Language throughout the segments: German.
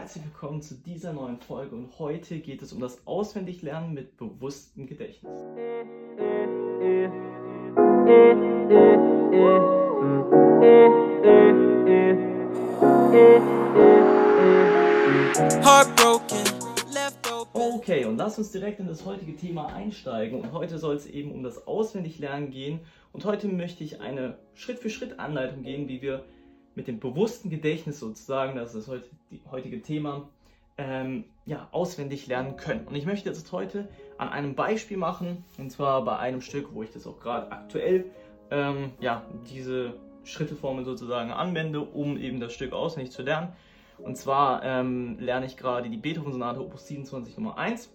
Herzlich willkommen zu dieser neuen Folge und heute geht es um das Auswendiglernen mit bewusstem Gedächtnis. Okay, und lass uns direkt in das heutige Thema einsteigen und heute soll es eben um das Auswendiglernen gehen und heute möchte ich eine Schritt-für-Schritt-Anleitung geben, wie wir mit dem bewussten Gedächtnis sozusagen, das ist die heutige Thema, ähm, ja, auswendig lernen können. Und ich möchte das heute an einem Beispiel machen, und zwar bei einem Stück, wo ich das auch gerade aktuell, ähm, ja, diese Schritteformen sozusagen anwende, um eben das Stück auswendig zu lernen. Und zwar ähm, lerne ich gerade die Beethoven-Sonate Opus 27 Nummer 1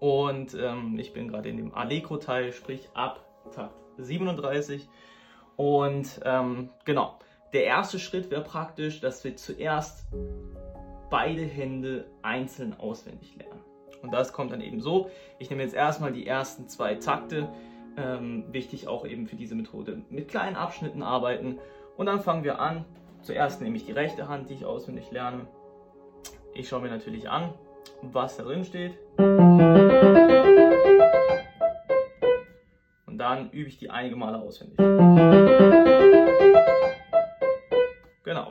und ähm, ich bin gerade in dem Allegro-Teil, sprich ab Takt 37. Und ähm, genau, der erste Schritt wäre praktisch, dass wir zuerst beide Hände einzeln auswendig lernen. Und das kommt dann eben so. Ich nehme jetzt erstmal die ersten zwei Takte. Ähm, wichtig auch eben für diese Methode mit kleinen Abschnitten arbeiten. Und dann fangen wir an. Zuerst nehme ich die rechte Hand, die ich auswendig lerne. Ich schaue mir natürlich an, was da drin steht. Und dann übe ich die einige Male auswendig.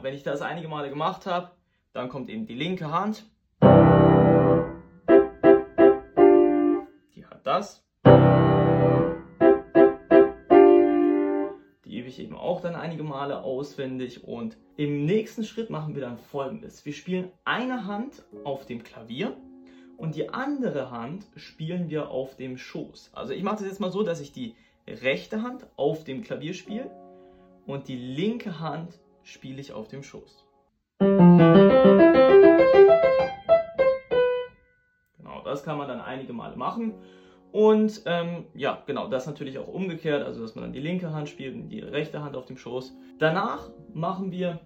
Wenn ich das einige Male gemacht habe, dann kommt eben die linke Hand. Die hat das. Die übe ich eben auch dann einige Male auswendig. Und im nächsten Schritt machen wir dann folgendes. Wir spielen eine Hand auf dem Klavier und die andere Hand spielen wir auf dem Schoß. Also ich mache das jetzt mal so, dass ich die rechte Hand auf dem Klavier spiele und die linke Hand spiele ich auf dem Schoß. Genau, das kann man dann einige Male machen. Und ähm, ja, genau, das natürlich auch umgekehrt, also dass man dann die linke Hand spielt und die rechte Hand auf dem Schoß. Danach machen wir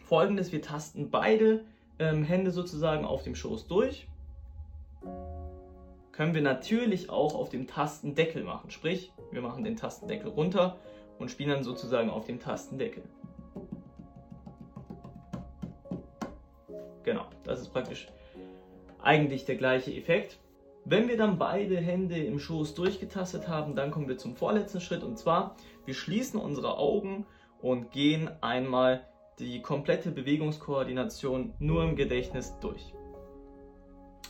folgendes, wir tasten beide ähm, Hände sozusagen auf dem Schoß durch. Können wir natürlich auch auf dem Tastendeckel machen, sprich, wir machen den Tastendeckel runter und spielen dann sozusagen auf dem Tastendeckel. Genau, das ist praktisch eigentlich der gleiche Effekt. Wenn wir dann beide Hände im Schoß durchgetastet haben, dann kommen wir zum vorletzten Schritt und zwar, wir schließen unsere Augen und gehen einmal die komplette Bewegungskoordination nur im Gedächtnis durch.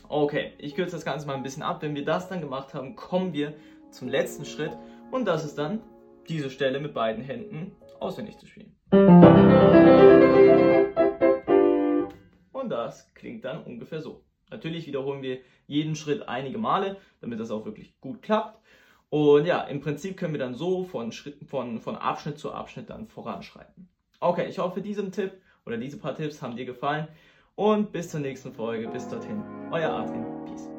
Okay, ich kürze das Ganze mal ein bisschen ab. Wenn wir das dann gemacht haben, kommen wir zum letzten Schritt und das ist dann diese Stelle mit beiden Händen auswendig zu spielen. Klingt dann ungefähr so. Natürlich wiederholen wir jeden Schritt einige Male, damit das auch wirklich gut klappt. Und ja, im Prinzip können wir dann so von, Schritt, von, von Abschnitt zu Abschnitt dann voranschreiten. Okay, ich hoffe, diesen Tipp oder diese paar Tipps haben dir gefallen. Und bis zur nächsten Folge. Bis dorthin. Euer Adrian. Peace.